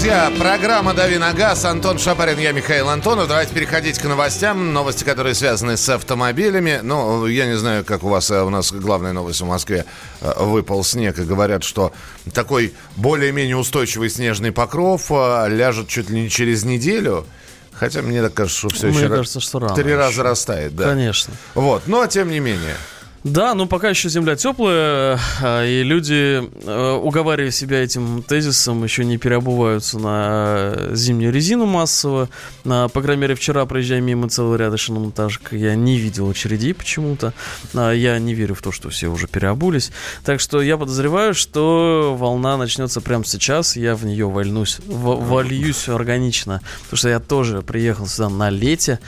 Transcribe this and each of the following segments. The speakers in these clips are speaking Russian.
друзья, программа «Дави на газ». Антон Шапарин, я Михаил Антонов. Давайте переходить к новостям. Новости, которые связаны с автомобилями. Ну, я не знаю, как у вас, а у нас главная новость в Москве. Э, выпал снег, и говорят, что такой более-менее устойчивый снежный покров э, ляжет чуть ли не через неделю. Хотя мне так кажется, что все Мне еще кажется, что рано три еще. раза растает. Да. Конечно. Вот, но тем не менее. Да, ну пока еще земля теплая, а, и люди, э, уговаривая себя этим тезисом, еще не переобуваются на зимнюю резину массово. По крайней мере, вчера, проезжая мимо целого ряда шиномонтажек, я не видел очередей почему-то. Я не верю в то, что все уже переобулись. Так что я подозреваю, что волна начнется прямо сейчас, я в нее вольнусь, в- вольюсь органично. Потому что я тоже приехал сюда на лете.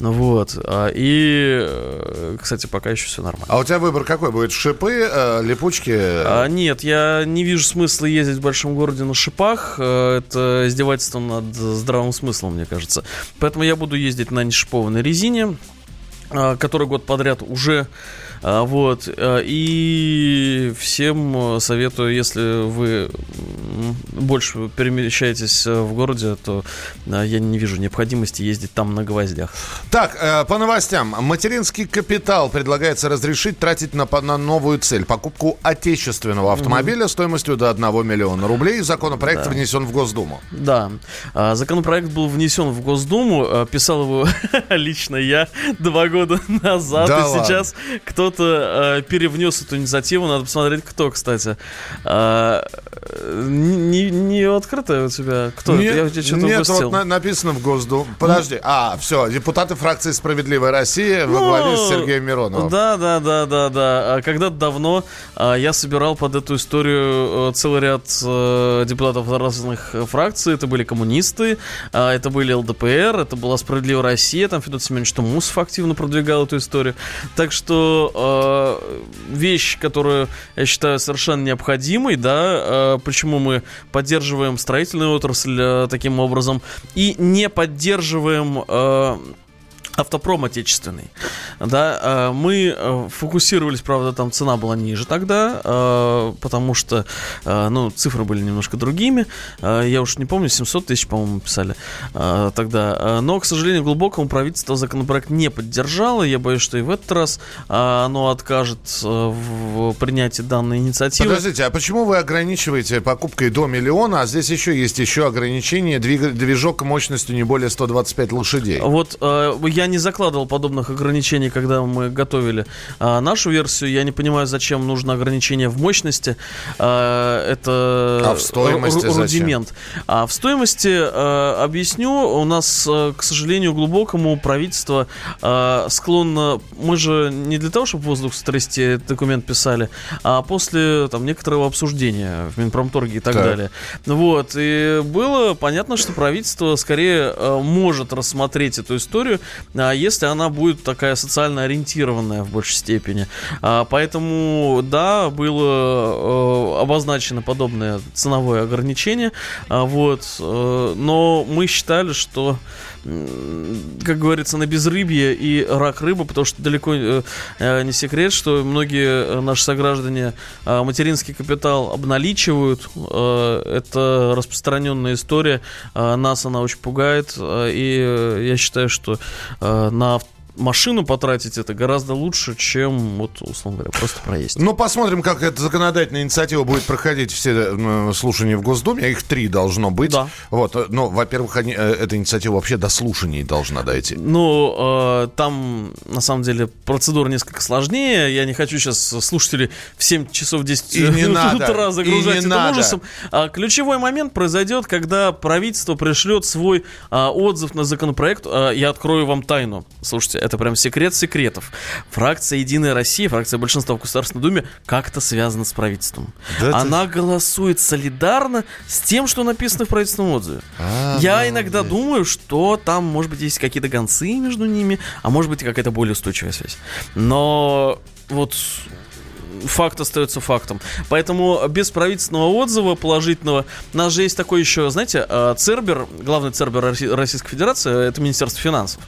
Вот. а, И, э, кстати, пока еще все нормально. А у тебя выбор какой будет? Шипы, э, липучки? А, нет, я не вижу смысла ездить в большом городе на шипах. Э, Это издевательство над здравым смыслом, мне кажется. Поэтому я буду ездить на нешипованной резине, а, который год подряд уже. А, Вот. а, И всем э, советую, если вы больше перемещаетесь э, в городе, то я не вижу необходимости ездить там на гвоздях. Так, э, по новостям. Материнский капитал предлагается разрешить тратить на, на новую цель. Покупку отечественного автомобиля стоимостью до 1 миллиона рублей. Законопроект внесен в Госдуму. Да, А, законопроект был внесен в Госдуму, писал его лично я два года назад, Да и ладно? сейчас кто-то а, перевнес эту инициативу, надо посмотреть, кто, кстати. А, Не, не открытая у тебя? Кто? Нет, я тебе что-то нет, вот на- написано в Госдуме. Подожди. А, все, депутаты фракции «Справедливая Россия» во Ну, главе с Сергеем Мироновым. Да, да, да, да, да. А Когда-то давно а, я собирал под эту историю э, целый ряд э, депутатов разных э, фракций. Это были коммунисты, это были ЛДПР, это была Справедливая Россия, там Федор Семенович Тумусов активно продвигал эту историю. Так что э, вещь, которую я считаю совершенно необходимой, да, э, почему мы поддерживаем строительную отрасль э, таким образом и не поддерживаем э, автопром отечественный. Да, э, мы э, фокусировались, правда, там цена была ниже тогда, э, потому что, ну, цифры были немножко другими. Я уж не помню, 700 тысяч, по-моему, писали тогда. Но, к сожалению, глубокому правительство законопроект не поддержало. Я боюсь, что и в этот раз оно откажет в принятии данной инициативы. Подождите, а почему вы ограничиваете покупкой до миллиона, а здесь еще есть еще ограничение движок мощностью не более 125 лошадей? Вот я не закладывал подобных ограничений, когда мы готовили э, нашу версию. Я не понимаю, зачем нужно ограничение в мощности. Э, это А в стоимости ру- зачем? рудимент. А в стоимости э, объясню. У нас, э, к сожалению, глубокому правительство э, склонно. Мы же не для того, чтобы воздух стрясти, этот документ писали, а после там некоторого обсуждения в Минпромторге и так, Так. далее. Вот. И было понятно, что правительство скорее э, может рассмотреть эту историю, а, если она будет такая социально ориентированная в большей степени. А, Поэтому, да, было э, обозначено подобное ценовое ограничение. А, Вот. э, Но мы считали, что как говорится, на безрыбье и рак рыбы, потому что далеко э, э, не секрет, что многие э, наши сограждане материнский капитал обналичивают. Это распространенная история. Нас она очень пугает. И я считаю, что на машину потратить это гораздо лучше, чем, вот, условно говоря, просто проесть. Ну, посмотрим, как эта законодательная инициатива будет проходить все э, слушания в Госдуме. Их три должно быть. Да. Вот, э, ну, во-первых, они, э, эта инициатива вообще до слушаний должна дойти. Ну, э, там, на самом деле, процедура несколько сложнее. Я не хочу сейчас слушателей в 7 часов 10 И не надо, утра и загружать не этим надо. ужасом. А, ключевой момент произойдет, когда правительство пришлет свой а, отзыв на законопроект. А, я открою вам тайну. Слушайте, это прям секрет секретов. Фракция «Единая Россия», фракция большинства в Государственной Думе как-то связана с правительством. Да ты- Она голосует солидарно с тем, что написано в правительственном отзыве. А, Я иногда думаю, что там, может быть, есть какие-то гонцы между ними, а может быть, какая-то более устойчивая связь. Но вот факт остается фактом. Поэтому без правительственного отзыва положительного, у нас же есть такой еще, знаете, э, Цербер, главный Цербер Российской Федерации, это Министерство финансов.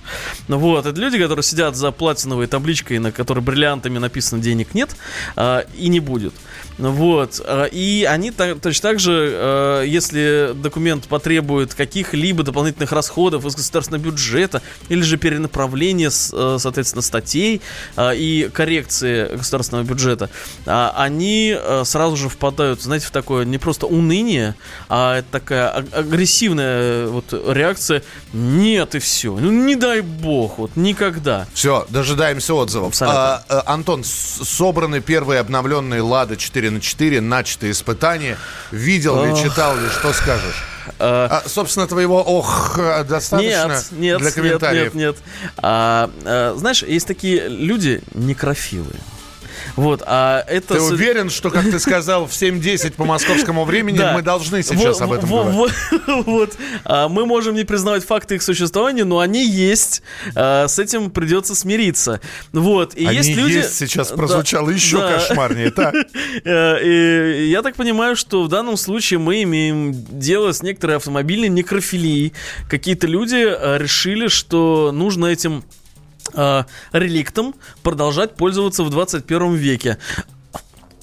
Вот, это люди, которые сидят за платиновой табличкой, на которой бриллиантами написано «денег нет» э, и не будет. Вот. Э, и они так, точно так же, если документ потребует каких-либо дополнительных расходов из государственного бюджета или же перенаправления, соответственно, статей и коррекции государственного бюджета, они сразу же впадают, знаете, в такое не просто уныние, а это такая агрессивная вот реакция «нет» и все. Ну, не дай бог, вот никогда. Все, дожидаемся отзывов. А, а, Антон, собраны первые обновленные «Лада 4 на 4 начатые испытания. Видел ли, читал ли, что скажешь? А, собственно, твоего ох достаточно нет, нет, для комментариев? Нет, нет, нет. А, а, знаешь, есть такие люди некрофилы. Вот, а это... Ты уверен, что, как ты сказал, в 7.10 по московскому времени да. мы должны сейчас вот, об этом вот, говорить? Вот, вот. А, мы можем не признавать факты их существования, но они есть. А, с этим придется смириться. Вот. И они есть люди... есть сейчас прозвучало да, еще да. кошмарнее, так? Э, и я так понимаю, что в данном случае мы имеем дело с некоторой автомобильной некрофилией. Какие-то люди э, решили, что нужно этим э, реликтом продолжать пользоваться в 21 веке.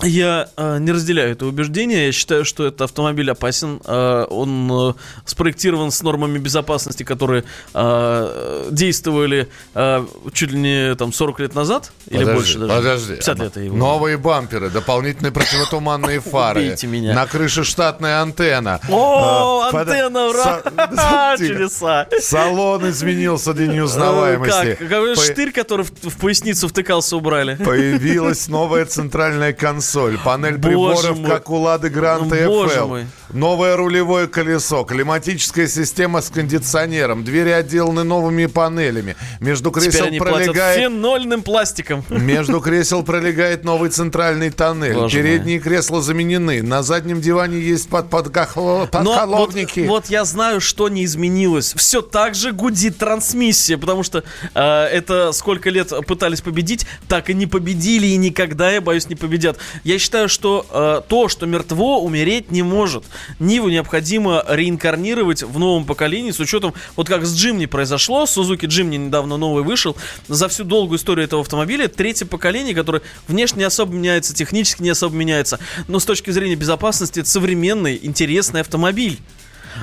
Я э, не разделяю это убеждение. Я считаю, что этот автомобиль опасен. Э, он э, спроектирован с нормами безопасности, которые э, действовали э, чуть ли не там 40 лет назад подожди, или больше даже. Подожди. 50 лет его. Новые бамперы, дополнительные противотуманные фары. меня. На крыше штатная антенна. О, э, антенна, ура! Чудеса. Салон изменился для неузнаваемости. Как? Штырь, который в поясницу втыкался, убрали. Появилась новая центральная консоль консоль, панель Боже приборов, мой. как у Лады Гранта FL, новое рулевое колесо, климатическая система с кондиционером, двери отделаны новыми панелями, между кресел пролегает... фенольным пластиком. Между кресел пролегает новый центральный тоннель, Боже передние мой. кресла заменены, на заднем диване есть под, под, подколовники. Вот, вот я знаю, что не изменилось. Все так же гудит трансмиссия, потому что э, это сколько лет пытались победить, так и не победили и никогда, я боюсь, не победят. Я считаю, что э, то, что мертво, умереть не может. Ниву необходимо реинкарнировать в новом поколении с учетом, вот как с Джимни произошло, Сузуки Джимни недавно новый вышел, за всю долгую историю этого автомобиля третье поколение, которое внешне не особо меняется, технически не особо меняется, но с точки зрения безопасности это современный, интересный автомобиль.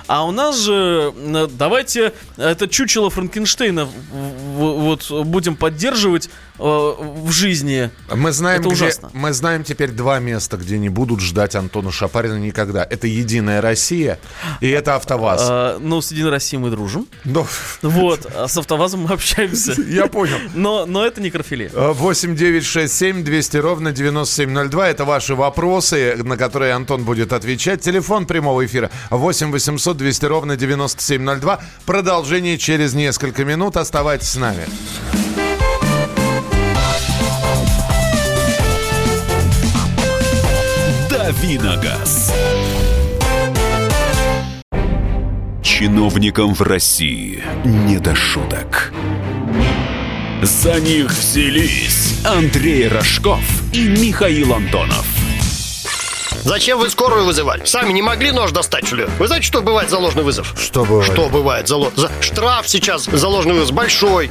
А у нас же, давайте это чучело Франкенштейна вот будем поддерживать э, в жизни. Мы знаем, это где, ужасно. Мы знаем теперь два места, где не будут ждать Антона Шапарина никогда. Это «Единая Россия» и это «АвтоВАЗ». А, ну, с «Единой Россией» мы дружим. Но... Вот, а с «АвтоВАЗом» мы общаемся. Я понял. Но, но это не крофиле. 8 9 6 7 200 ровно 9702. Это ваши вопросы, на которые Антон будет отвечать. Телефон прямого эфира 8 800 200 ровно 9702. Продолжение через несколько минут. Оставайтесь с нами. Давиногаз. Чиновникам в России не до шуток. За них взялись Андрей Рожков и Михаил Антонов. Зачем вы скорую вызывали? Сами не могли нож достать, что ли? Вы знаете, что бывает за ложный вызов? Что бывает? Что бывает за, за... Штраф сейчас за ложный вызов большой.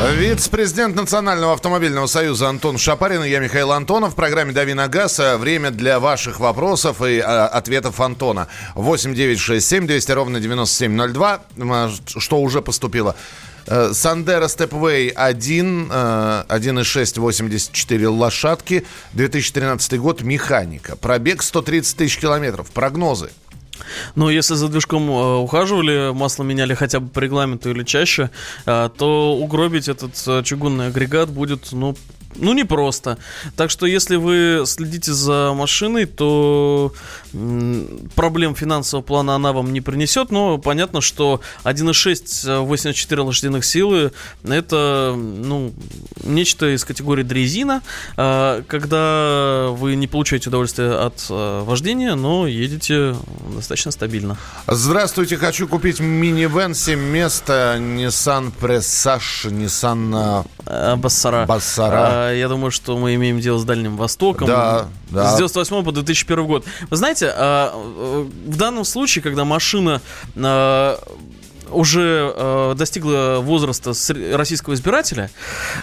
Вице-президент Национального автомобильного союза Антон Шапарин и я, Михаил Антонов. В программе «Дави на газ» время для ваших вопросов и а, ответов Антона. 8 9 6 7 200 ровно 9702, что уже поступило. Э, Сандера Степвей 1, э, 1,6, 84 лошадки, 2013 год, механика. Пробег 130 тысяч километров. Прогнозы. Ну, если за движком э, ухаживали, масло меняли хотя бы по регламенту или чаще, э, то угробить этот э, чугунный агрегат будет, ну, ну, непросто. Так что, если вы следите за машиной, то проблем финансового плана она вам не принесет. Но понятно, что 1,6 84 лошадиных силы это ну, нечто из категории дрезина, а, когда вы не получаете удовольствие от а, вождения, но едете достаточно стабильно. Здравствуйте, хочу купить минивэн 7 мест Nissan Presage, Nissan Бассара. Бассара. Я думаю, что мы имеем дело с Дальним Востоком. Да, да. С 98 по 2001 год. Вы знаете, в данном случае, когда машина уже э, достигла возраста российского избирателя,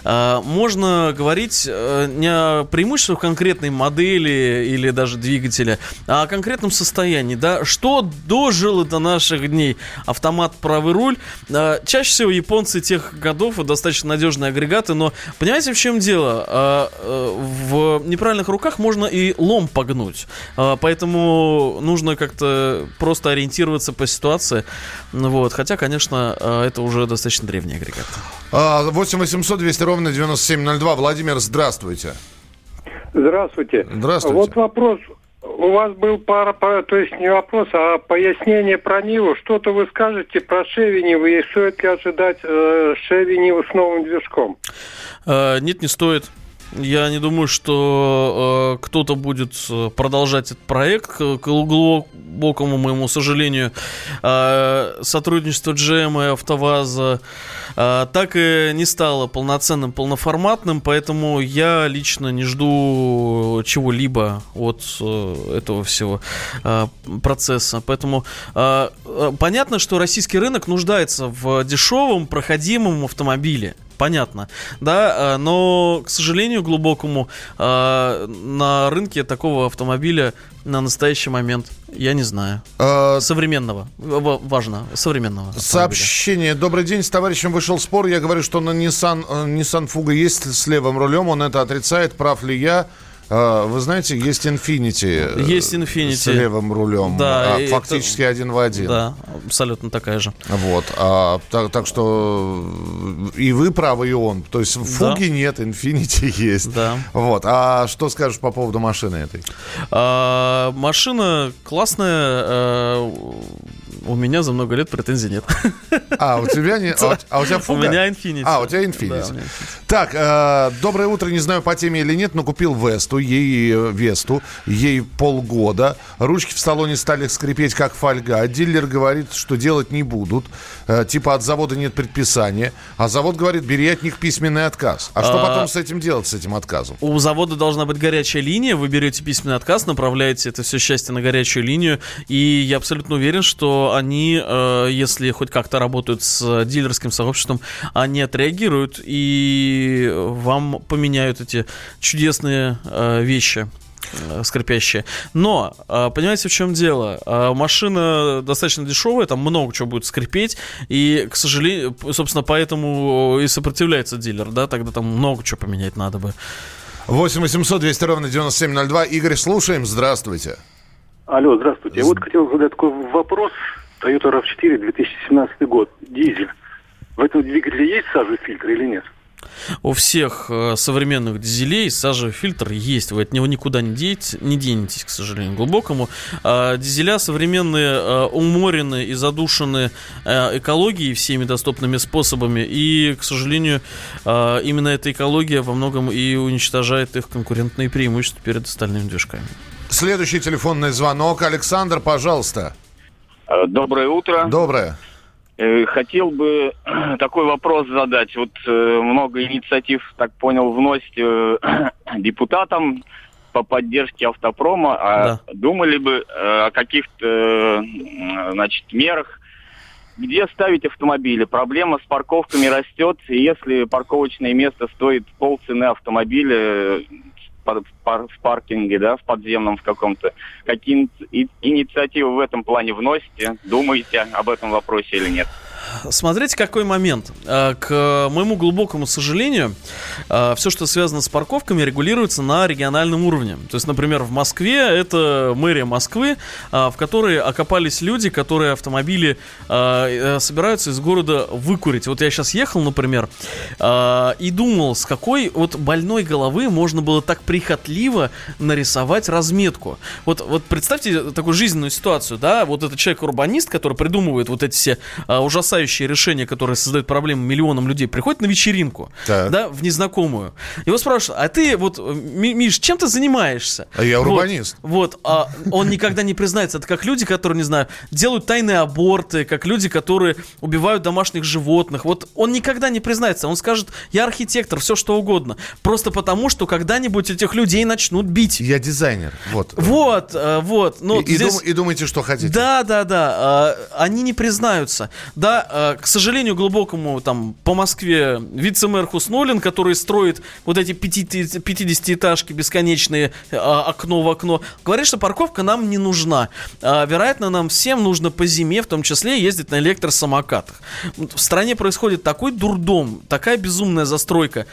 э, можно говорить э, не о преимуществах конкретной модели или даже двигателя, а о конкретном состоянии. Да? Что дожило до наших дней? Автомат, правый руль. Э, чаще всего японцы тех годов достаточно надежные агрегаты, но понимаете, в чем дело? Э, э, в неправильных руках можно и лом погнуть. Э, поэтому нужно как-то просто ориентироваться по ситуации. Вот. Хотя, конечно, э, это уже достаточно древний агрегат. 8 800 200 ровно 9702. Владимир, здравствуйте. Здравствуйте. Здравствуйте. Вот вопрос. У вас был пара, то есть не вопрос, а пояснение про Ниву. Что-то вы скажете про Шеви Ниву и стоит ли ожидать э, Шеви Ниву с новым движком? Э, нет, не стоит. Я не думаю, что э, кто-то будет э, продолжать этот проект. К, к глубокому моему сожалению, э, сотрудничество GM и АвтоВАЗа э, так и не стало полноценным, полноформатным, поэтому я лично не жду чего-либо от э, этого всего э, процесса. Поэтому э, э понятно, что российский рынок нуждается в дешевом, проходимом автомобиле понятно, да, э, но, к сожалению, глубокому, э, на рынке такого автомобиля на настоящий момент я не знаю. А... Современного. Важно. Современного. Сообщение. Добрый день. С товарищем вышел спор. Я говорю, что на Nissan, Nissan Fuga есть с левым рулем. Он это отрицает. Прав ли я? А, вы знаете, есть Infinity. Есть Infinity. С левым рулем. Да. А, фактически это... один в один. Да, абсолютно такая же. Вот. А, так, так что и вы правы, и он. То есть фуги да. нет, Infinity есть. Да. Вот. А что скажешь по поводу машины этой? А, машина классная. А, у меня за много лет претензий нет. А, у тебя нет? А, а у тебя фуга? У меня Infinity. А, у тебя Infinity. Да, Infinity. Так, э, доброе утро. Не знаю, по теме или нет, но купил Весту, ей э, Весту, ей полгода. Ручки в салоне стали скрипеть, как фольга. Дилер говорит, что делать не будут. Э, типа от завода нет предписания. А завод говорит, бери от них письменный отказ. А что а... потом с этим делать, с этим отказом? У завода должна быть горячая линия. Вы берете письменный отказ, направляете это все счастье на горячую линию. И я абсолютно уверен, что они, э, если хоть как-то работают с дилерским сообществом, они отреагируют и вам поменяют эти чудесные э, вещи э, скрипящие. Но, понимаете, в чем дело? Машина достаточно дешевая, там много чего будет скрипеть, и, к сожалению, собственно, поэтому и сопротивляется дилер, да, тогда там много чего поменять надо бы. 8 800 200 ровно 9702. Игорь, слушаем. Здравствуйте. Алло, здравствуйте. Я вот хотел задать такой вопрос. Toyota RAV4 2017 год, дизель. В этом двигателе есть сажевый фильтр или нет? У всех э, современных дизелей сажевый фильтр есть. Вы от него никуда не, деете, не денетесь, к сожалению, глубокому. А дизеля современные э, уморены и задушены э, экологией всеми доступными способами. И, к сожалению, э, именно эта экология во многом и уничтожает их конкурентные преимущества перед остальными движками. Следующий телефонный звонок. Александр, пожалуйста. Э, доброе утро. Доброе. Э, хотел бы такой вопрос задать. Вот э, много инициатив, так понял, вносите депутатам по поддержке автопрома. А да. думали бы о каких-то значит, мерах, где ставить автомобили. Проблема с парковками растет, и если парковочное место стоит полцены автомобиля, в паркинге, да, в подземном в каком-то. Какие инициативы в этом плане вносите? Думаете об этом вопросе или нет? Смотрите, какой момент. Э, к моему глубокому сожалению, э, все, что связано с парковками, регулируется на региональном уровне. То есть, например, в Москве это мэрия Москвы, в которой окопались люди, которые автомобили собираются из города выкурить. Вот я сейчас ехал, например, и думал, с какой вот больной головы можно было так прихотливо нарисовать разметку. Вот, вот представьте такую жизненную ситуацию, да, вот этот человек-урбанист, который придумывает вот эти все ужасающие решения, которые создают проблемы миллионам людей, приходит на вечеринку, так. да, в незнакомую. Его спрашивают, а ты вот, Миш, чем ты занимаешься? А я урбанист. Вот, вот а он никогда не признается. Это как люди, которые, не знаю, делают тайные аборты, как люди, которые убивают домашних животных. Вот он никогда не признается. Он скажет, я архитектор, все что угодно. Просто потому, что когда-нибудь этих людей начнут бить. Я дизайнер. Вот. Вот, э, вот. Ну, и, здесь... и, думаете, что хотите. Да, да, да. А, они не признаются. Да, к сожалению, глубокому там по Москве вице-мэр Хуснулин, который строит вот эти 50-этажки бесконечные а, окно в окно, говорит, что парковка нам не нужна. А, вероятно, нам всем нужно по зиме, в том числе, ездить на электросамокатах. В стране происходит такой дурдом, такая безумная застройка,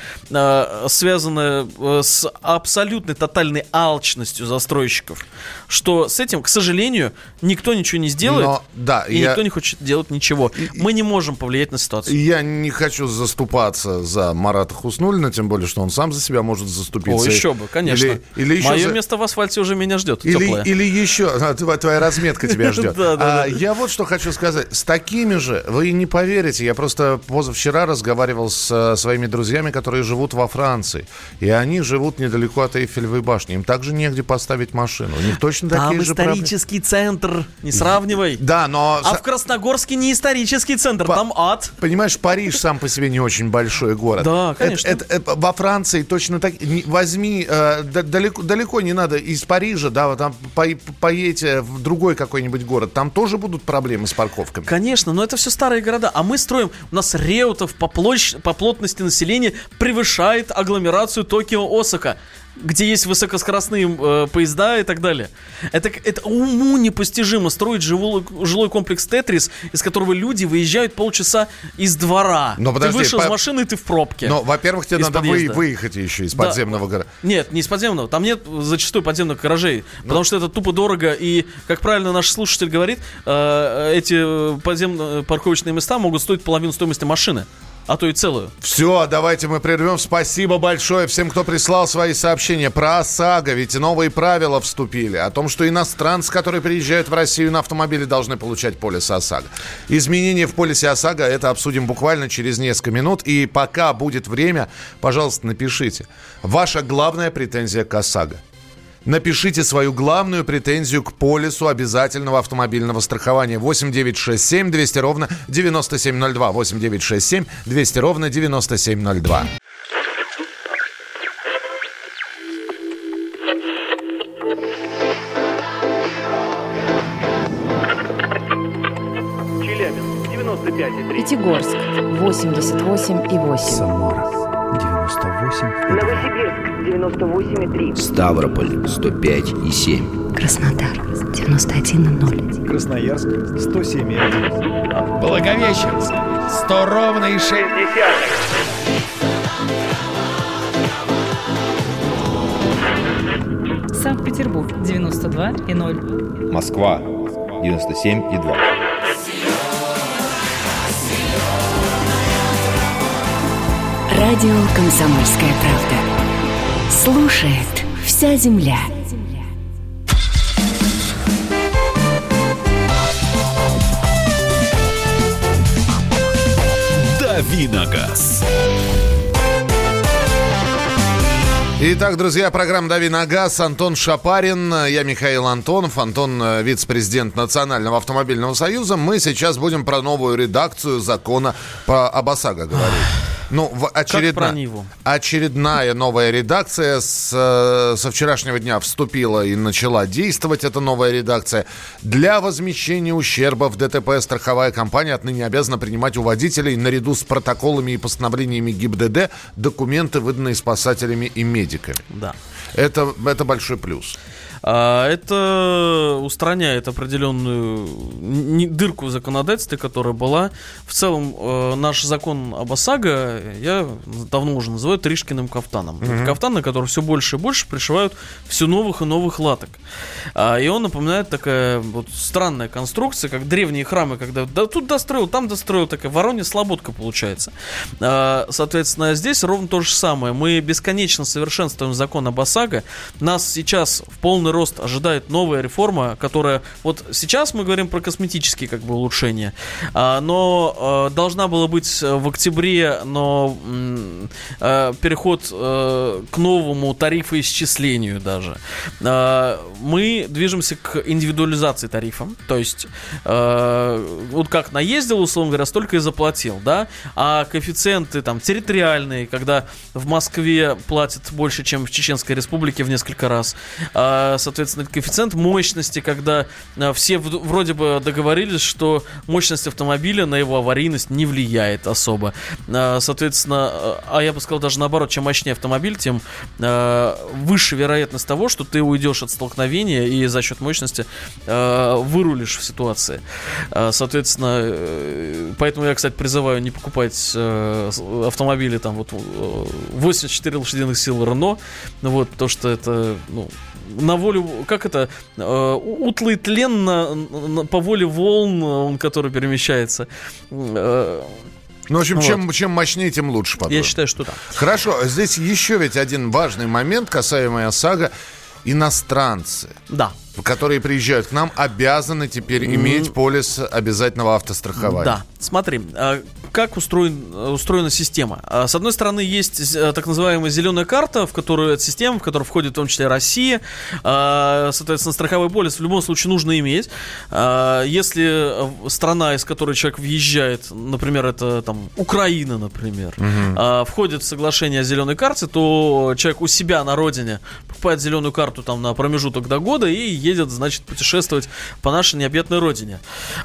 связанная э, с абсолютной тотальной алчностью застройщиков, что с этим, к сожалению, никто ничего не сделает, Но, да, и я... никто не хочет делать ничего. Мы не можем повлиять на ситуацию. Я не хочу заступаться за Марата Хуснулина, тем более, что он сам за себя может заступиться. О, еще бы, конечно. Или, или еще Мое за... место в асфальте уже меня ждет, или, теплое. Или еще, а, твоя разметка тебя ждет. А я вот что хочу сказать. С такими же, вы не поверите, я просто позавчера разговаривал с э, своими друзьями, которые живут во Франции. И они живут недалеко от Эйфелевой башни. Им также негде поставить машину. У них точно такие же исторический центр, не сравнивай. Да, но... А в Красногорске не исторический центр, там ад. Понимаешь, Париж сам по себе не очень большой город. Да, конечно. Это, это, это, во Франции точно так. Возьми, э, далеко, далеко не надо из Парижа, да, вот там по, поедете в другой какой-нибудь город, там тоже будут проблемы с парковками. Конечно, но это все старые города. А мы строим, у нас Реутов по, площадь, по плотности населения превышает агломерацию Токио-Осака где есть высокоскоростные э, поезда и так далее. Это, это уму непостижимо строить жилой, жилой комплекс Тетрис, из которого люди выезжают полчаса из двора. Но подожди, ты вышел по... из машины, и ты в пробке. Но, во-первых, тебе надо вы, выехать еще из подземного да. гаража. Нет, не из подземного. Там нет зачастую подземных гаражей. Ну... Потому что это тупо дорого. И, как правильно наш слушатель говорит, э, эти подземные парковочные места могут стоить половину стоимости машины а то и целую. Все, давайте мы прервем. Спасибо большое всем, кто прислал свои сообщения про ОСАГО, ведь новые правила вступили о том, что иностранцы, которые приезжают в Россию на автомобиле, должны получать полис ОСАГО. Изменения в полисе ОСАГО это обсудим буквально через несколько минут. И пока будет время, пожалуйста, напишите. Ваша главная претензия к ОСАГО. Напишите свою главную претензию к полису обязательного автомобильного страхования. 8 9 6 7 200 ровно 9702. 8 9 6 7 200 ровно 9702. Челябинск, 95,3. Пятигорск, 88,8. Самара, 98,2. Новосибирск, 98,3. Ставрополь 105,7. Краснодар 91,0. Красноярск 107,1. Благовещенск 100 ровно и 6 Санкт-Петербург 92,0. Москва 97,2. Радио «Комсомольская правда». Слушает вся земля. Давиногаз. Итак, друзья, программа «Дави на газ». Антон Шапарин, я Михаил Антонов, Антон, э, вице-президент Национального автомобильного союза. Мы сейчас будем про новую редакцию закона по об ОСАГО говорить. Ну, в очередна... очередная новая редакция с, э, со вчерашнего дня вступила и начала действовать эта новая редакция. Для возмещения ущерба в ДТП страховая компания отныне обязана принимать у водителей наряду с протоколами и постановлениями ГИБДД документы, выданные спасателями и медиками. Да. Это, это большой плюс. А, это устраняет определенную дырку в законодательстве, которая была. В целом, э, наш закон об ОСАГО я давно уже называю Тришкиным кафтаном. Мгм. Это кафтан, на который все больше и больше пришивают все новых и новых латок. А, и он напоминает такая вот странная конструкция, как древние храмы, когда да, тут достроил, там достроил, такая воронья слободка получается. А, соответственно, здесь ровно то же самое. Мы бесконечно совершенствуем закон об ОСАГО. Нас сейчас в полный рост ожидает новая реформа, которая... Вот сейчас мы говорим про косметические как бы улучшения, а, но а, должна была быть в октябре, но а, переход к новому тарифоисчислению даже. Мы движемся к индивидуализации тарифа. То есть, вот как наездил, условно говоря, столько и заплатил, да? А коэффициенты там территориальные, когда в Москве платят больше, чем в Чеченской Республике в несколько раз. Соответственно, коэффициент мощности, когда а, все вроде бы договорились, что мощность автомобиля на его аварийность не влияет особо. А, соответственно, а а я бы сказал даже наоборот, чем мощнее автомобиль, тем выше вероятность того, что ты уйдешь от столкновения и за счет мощности вырулишь в ситуации. Соответственно, э, поэтому я, кстати, призываю не покупать э, автомобили там вот э, 84 лошадиных сил Рено, ну вот, то что это, ну, на волю, как это, э, утлый тлен на, на- по воле волн, он, который перемещается. Э, Ну, в общем, вот. чем, чем мощнее, тем лучше, по Я считаю, что да. Хорошо, здесь еще ведь один важный момент, касаемый ОСАГО. Иностранцы. Да. Которые приезжают к нам, обязаны теперь иметь полис обязательного автострахования. Да, смотри, а, как устроен, устроена система. А, С одной стороны, есть э, так называемая зеленая карта, в которую эта система, в которую входит в том числе Россия. А, Соответственно, страховой полис в любом случае нужно иметь. А, Если э, страна, из которой человек въезжает, например, это там Украина, например, а, входит в соглашение о зеленой карте, то человек у себя на родине покупает зеленую карту там на промежуток до года и едет, значит, путешествовать по нашей необъятной родине.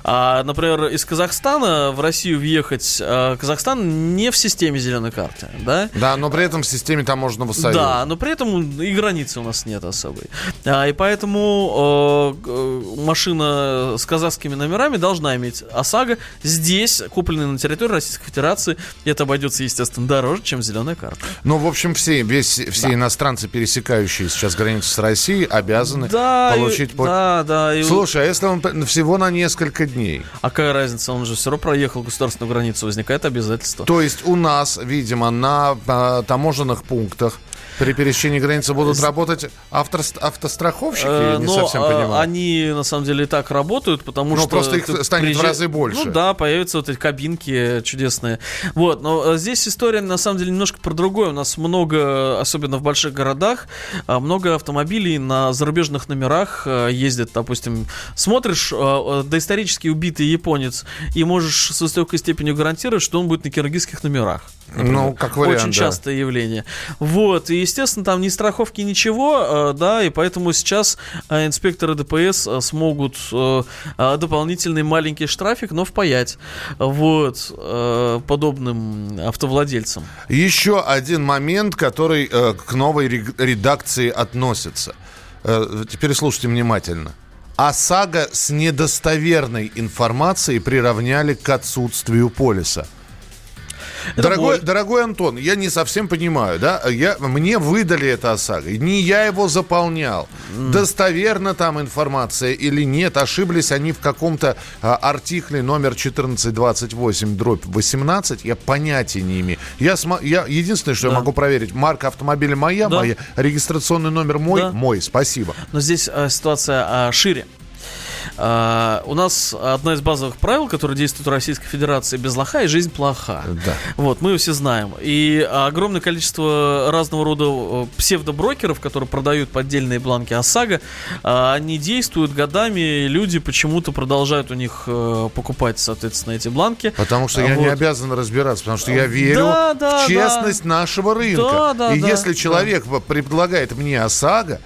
А, например, из Казахстана в Россию въехать, Казахстан не в системе зеленой карты, да? Да, но при этом в системе таможенного союза. Да, но при этом и границы у нас нет особой. А, и поэтому э, э, машина с казахскими номерами должна иметь ОСАГО здесь, купленная на территории Российской Федерации. И это обойдется, естественно, дороже, чем зеленая карта. Ну, в общем, все, весь, все иностранцы, пересекающие сейчас границу с Россией, обязаны Да, и- получить... пол- да, да. и- Слушай, а если он всего на несколько дней? А какая разница? Он же все равно проехал государственную границу, возникает обязательство. То есть у нас, видимо, на а, таможенных пунктах при пересечении границы будут работать автор- автостраховщики? Э, Я не но, совсем э, понимаю. они на самом деле и так работают, потому Ну, что просто их станет в разы больше. Ну да, появятся вот эти кабинки чудесные. Вот, но э, здесь история на самом деле немножко про другое. У нас много, особенно в больших городах, э, много автомобилей на зарубежных номерах ездят. Допустим, смотришь доисторически убитый японец и можешь с высокой степенью гарантировать, что он будет на киргизских номерах. например. Ну, как вариант, Очень да. частое явление. Вот, и, естественно, там ни страховки, ничего, э, да, и поэтому сейчас э, инспекторы ДПС э, смогут дополнительный маленький штрафик, но впаять, вот, подобным автовладельцам. Еще один момент, который к новой ре- редакции относится. Теперь слушайте внимательно. ОСАГО с недостоверной информацией приравняли к отсутствию полиса. Дорогой, дорогой Антон, я не совсем понимаю, да? Я, мне выдали это ОСАГО. Не я его заполнял. Достоверна там информация или нет? Ошиблись они в каком-то а, артикле номер 1428 дробь 18? Я понятия не имею. Я, сма- я, единственное, что я могу проверить, марка автомобиля моя, Да. моя, регистрационный номер мой, Да. мой, спасибо. Но здесь э, ситуация а, шире. А, у нас одно из базовых правил, которое действует в Российской Федерации, без лоха и жизнь плоха. Да. Вот, мы все знаем. И огромное количество разного рода э, псевдоброкеров, которые продают поддельные бланки ОСАГО, а, они действуют годами, и люди почему-то продолжают у них э, покупать, соответственно, эти бланки. Потому что я не обязан разбираться, потому что я верю Да, да, в честность нашего рынка. Да, да, и да, если да. человек в- предлагает мне ОСАГО,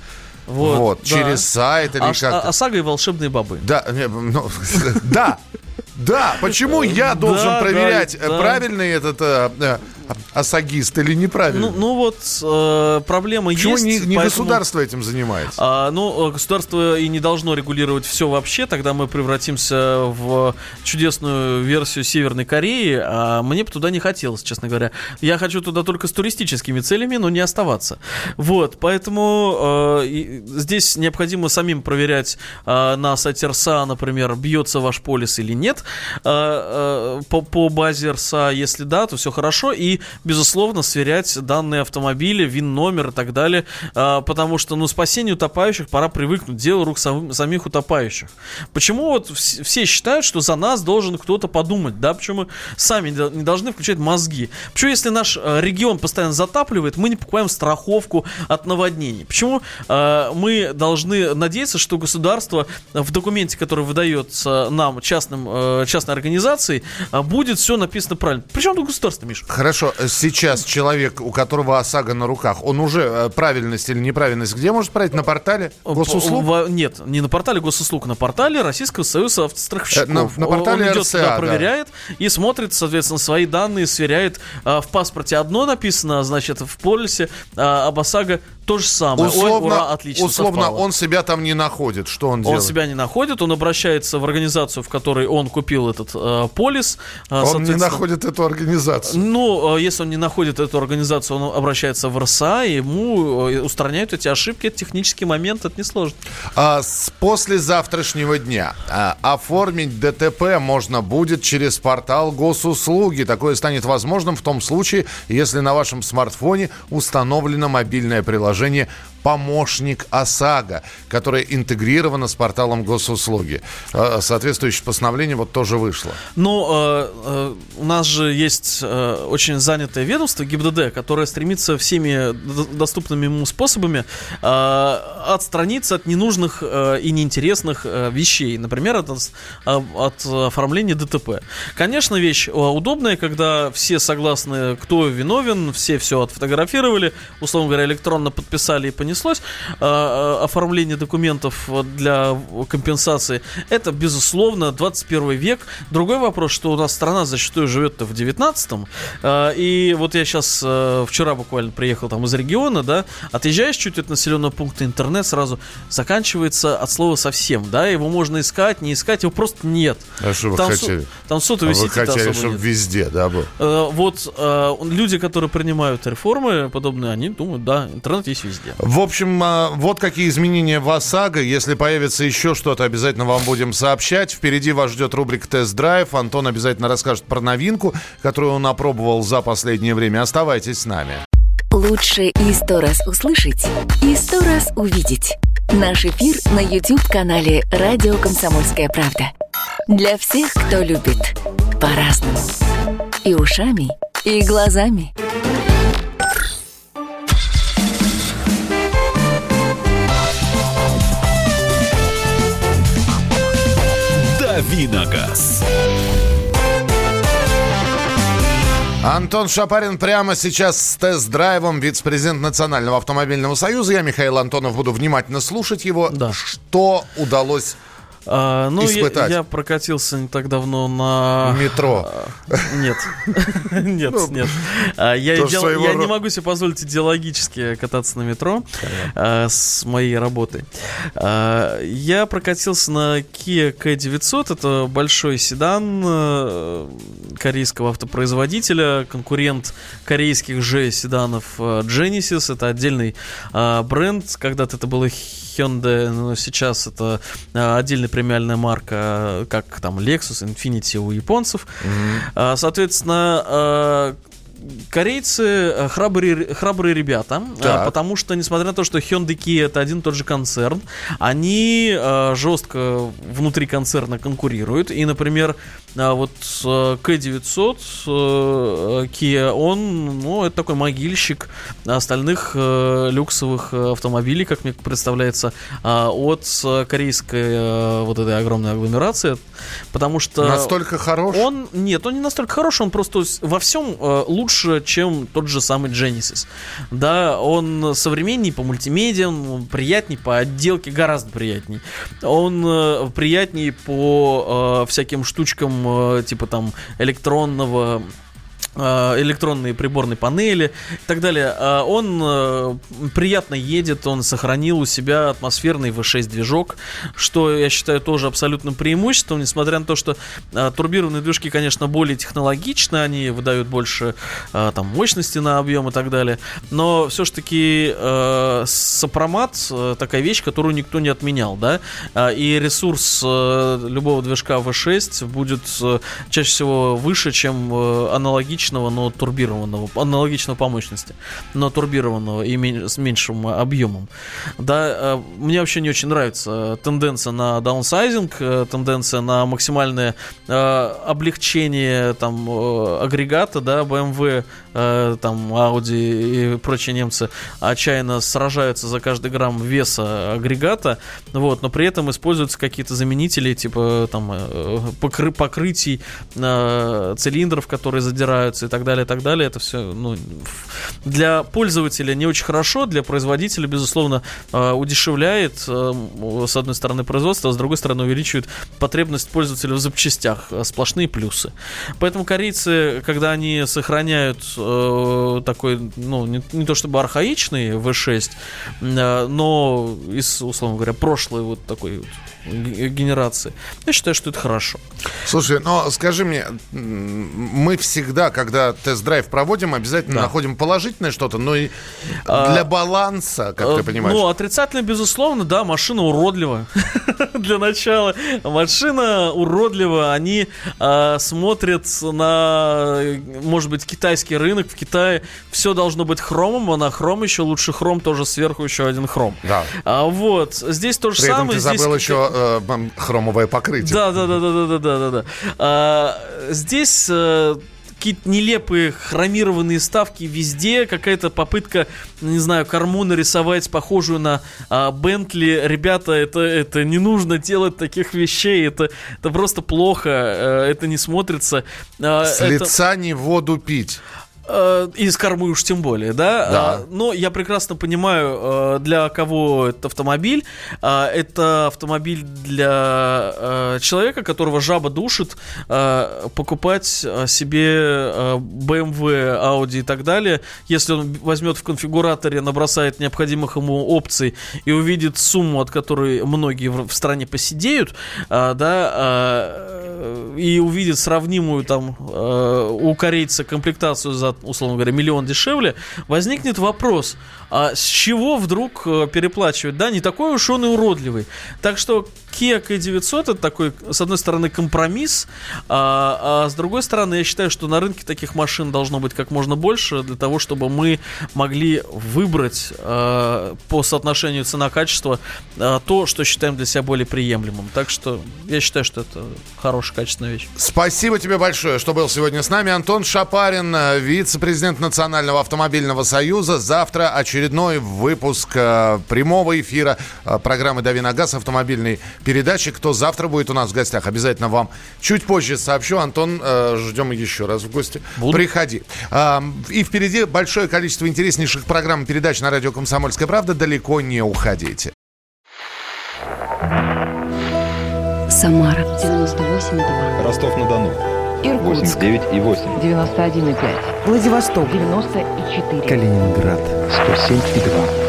вот, да. через сайт или А- как-то. а- ОСАГО и волшебные бобы. Да, не, ну, да, да. Почему я должен Да, проверять, да, э, да. правильный этот э, э, осагист или неправильно? Ну, ну вот э, проблема Почему есть. не, не поэтому- государство этим занимается? А, ну, э, государство и не должно регулировать все вообще, тогда мы превратимся в чудесную версию Северной Кореи, а мне бы туда не хотелось, честно говоря. Я хочу туда только с туристическими целями, но не оставаться. Вот, поэтому э, здесь необходимо самим проверять э, на сайте РСА, например, бьется ваш полис или нет э, э, по, по базе РСА. Если да, то все хорошо. И, безусловно, сверять данные автомобиля, ВИН-номер и так далее. э, потому что, ну, спасению утопающих пора привыкнуть. Дело рук сам- самих утопающих. Почему вот вс- все считают, что за нас должен кто-то подумать, да? Почему мы сами не до- не должны включать мозги? Почему, если наш э, регион постоянно затапливает, мы не покупаем страховку от наводнений? Почему э, мы должны надеяться, что государство в документе, который выдается нам, частным, э, частной организацией, э, будет все написано правильно? Причем тут государство, Миша? Хорошо, сейчас человек, у которого ОСАГО на руках, он уже э, правильность или неправильность где может проверить? На портале госуслуг? Во- Нет, не на портале госуслуг, на портале Российского союза автостраховщиков. Э, на- на портале Он идет РСА, туда, да. проверяет и смотрит, соответственно, свои данные, сверяет. А, В паспорте одно написано, значит, в полисе а, об ОСАГО то же самое. Ой, Условно, ура, отлично условно совпало. он себя там не находит. Что он, Он делает? себя не находит, он обращается в организацию, в которой он купил этот э, полис. э, Он не находит эту организацию. Ну, э, если он не находит эту организацию, он обращается в РСА, и ему э, устраняют эти ошибки. Это технический момент, это несложно. А с после завтрашнего дня а, оформить ДТП можно будет через портал госуслуги. Такое станет возможным в том случае, если на вашем смартфоне установлено мобильное приложение положение «Помощник ОСАГО», которое интегрировано с порталом госуслуги. А, Соответствующее постановление вот тоже вышло. Ну, э, э, у нас же есть э, очень занятое ведомство ГИБДД, которое стремится всеми доступными ему способами э, отстраниться от ненужных э, и неинтересных э, вещей. Например, от, от оформления ДТП. Конечно, вещь э, удобная, когда все согласны, кто виновен, все все отфотографировали, условно говоря, электронно подписали и понеслось. Э, э, Оформление документов для компенсации это, безусловно, 21 век. Другой вопрос, что у нас страна зачастую живет-то в 19-м. Э, И вот я сейчас вчера буквально приехал там из региона, да, отъезжаешь чуть от населенного пункта, интернет сразу заканчивается от слова совсем, да, его можно искать, не искать, его просто нет. А что вы там, хотели? Со- там сотовой А вы хотели, чтобы нет. везде, да, был? Вот люди, которые принимают реформы подобные, они думают, да, интернет есть везде. В общем, а, вот какие изменения в ОСАГО. Если появится еще что-то, обязательно вам будем сообщать. Впереди вас ждет рубрика «Тест-драйв». Антон обязательно расскажет про новинку, которую он опробовал за последнее время. Оставайтесь с нами. Лучше и сто раз услышать, и сто раз увидеть. Наш эфир на YouTube-канале «Радио Комсомольская правда». Для всех, кто любит по-разному. И ушами, и глазами. Давиногаз. Антон Шапарин прямо сейчас с тест-драйвом, вице-президент Национального автомобильного союза. Я, Михаил Антонов, буду внимательно слушать его. Что удалось А, ну, я, испытать? я прокатился не так давно на... Метро. А, Нет. Нет, нет. А, Я я не могу себе позволить идеологически кататься на метро а, с моей работой. А, Я прокатился на Kia K900. Это большой седан э, корейского автопроизводителя, конкурент корейских же седанов э, Genesis. Это отдельный а, бренд. Когда-то это было Hyundai, но сейчас это а, отдельная премиальная марка, как там Lexus, Infiniti у японцев. А, Соответственно, корейцы храбрые, храбрые ребята, Так. потому что, несмотря на то, что Hyundai Kia это один и тот же концерн, они жестко внутри концерна конкурируют. И, например, а, вот а, K900 э, Kia, он, ну, это такой могильщик остальных э, люксовых э, автомобилей, как мне представляется, а, от э, корейской э, вот этой огромной агломерации, потому что... Настолько хорош? Он, нет, он не настолько хорош, он просто во всем э, лучше, чем тот же самый Genesis. Да, он современней по мультимедиам, он приятней по отделке, гораздо приятней. Он э, приятней по э, всяким штучкам, э, типа там электронного Э, электронные приборные панели и так далее. Э, он э, приятно едет, он сохранил у себя атмосферный V6 движок, что я считаю тоже абсолютным преимуществом, несмотря на то, что турбированные движки, конечно, более технологичны, они выдают больше там мощности на объем и так далее, но все-таки сопромат такая вещь, которую никто не отменял, да, и ресурс любого движка V6 будет чаще всего выше, чем аналогичный аналогичного, но турбированного, аналогичного по мощности, но турбированного и с меньшим объемом. Да, э, мне вообще не очень нравится тенденция на даунсайзинг, э, тенденция на максимальное э, облегчение там агрегата, да, BMW, там Audi и прочие немцы отчаянно сражаются за каждый грамм веса агрегата, вот, но при этом используются какие-то заменители, типа там покры покрытий цилиндров, которые задирают и так далее, и так далее. Это все ну, для пользователя не очень хорошо, для производителя, безусловно, э, удешевляет, э, с одной стороны, производство, а с другой стороны, увеличивает потребность пользователя в запчастях. Э, сплошные плюсы. Поэтому корейцы, когда они сохраняют такой, ну, не, не то чтобы архаичный V6, но из, условно говоря, прошлой вот такой вот генерации. Я считаю, что это хорошо. Слушай, но скажи мне, мы всегда, когда тест-драйв проводим, обязательно да. находим положительное что-то, но и а, для баланса, как а, ты понимаешь. Ну, отрицательно, безусловно, да, машина уродлива. для начала. Машина уродлива. Они а, смотрят на, может быть, китайский рынок. В Китае все должно быть хромом, а на хром еще лучше хром, тоже сверху еще один хром. Да. А, вот. Здесь то же При самое. Этом ты забыл здесь... еще э, хромовое покрытие. Да, да, да, да, да, да, да, да. А, здесь э, какие-то нелепые хромированные ставки везде, какая-то попытка, не знаю, корму нарисовать похожую на а, Бентли. Ребята, это, это не нужно делать таких вещей, это, это просто плохо, э, это не смотрится. А, С это... лица не воду пить. Э, из кормы уж тем более, да? да. А, но я прекрасно понимаю, э, для кого это автомобиль. А, это автомобиль для э, человека, которого жаба душит, покупать себе BMW, Audi и так далее. Если он возьмет в конфигураторе, набросает необходимых ему опций и увидит сумму, от которой многие в стране посидеют, да, и увидит сравнимую там у корейца комплектацию за условно говоря, миллион дешевле, возникнет вопрос, а с чего вдруг э, переплачивать? Да, не такой уж он и уродливый. Так что Kia K900 это такой, с одной стороны, компромисс, а, а с другой стороны, я считаю, что на рынке таких машин должно быть как можно больше для того, чтобы мы могли выбрать а, по соотношению цена-качество а, то, что считаем для себя более приемлемым. Так что я считаю, что это хорошая, качественная вещь. Спасибо тебе большое, что был сегодня с нами. Антон Шапарин, вице-президент Национального автомобильного союза. Завтра очередной выпуск а, прямого эфира а, программы «Дави на газ» автомобильный передачи. Кто завтра будет у нас в гостях, обязательно вам чуть позже сообщу. Антон, э, ждем еще раз в гости. Буду. Приходи. Э, и впереди большое количество интереснейших программ и передач на радио «Комсомольская правда». Далеко не уходите. Самара 98,2. Ростов-на-Дону. Иркутск. 89,8. 91,5. Владивосток. 94. Калининград. 107,2.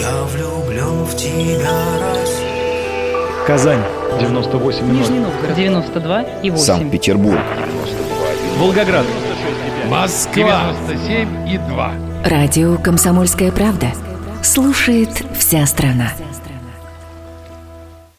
Я влюблен в тебя, Казань 98 Нижний Новгород 92 и 8. Санкт-Петербург. Волгоград. Москва 97 и 2. Радио «Комсомольская правда». Слушает вся страна.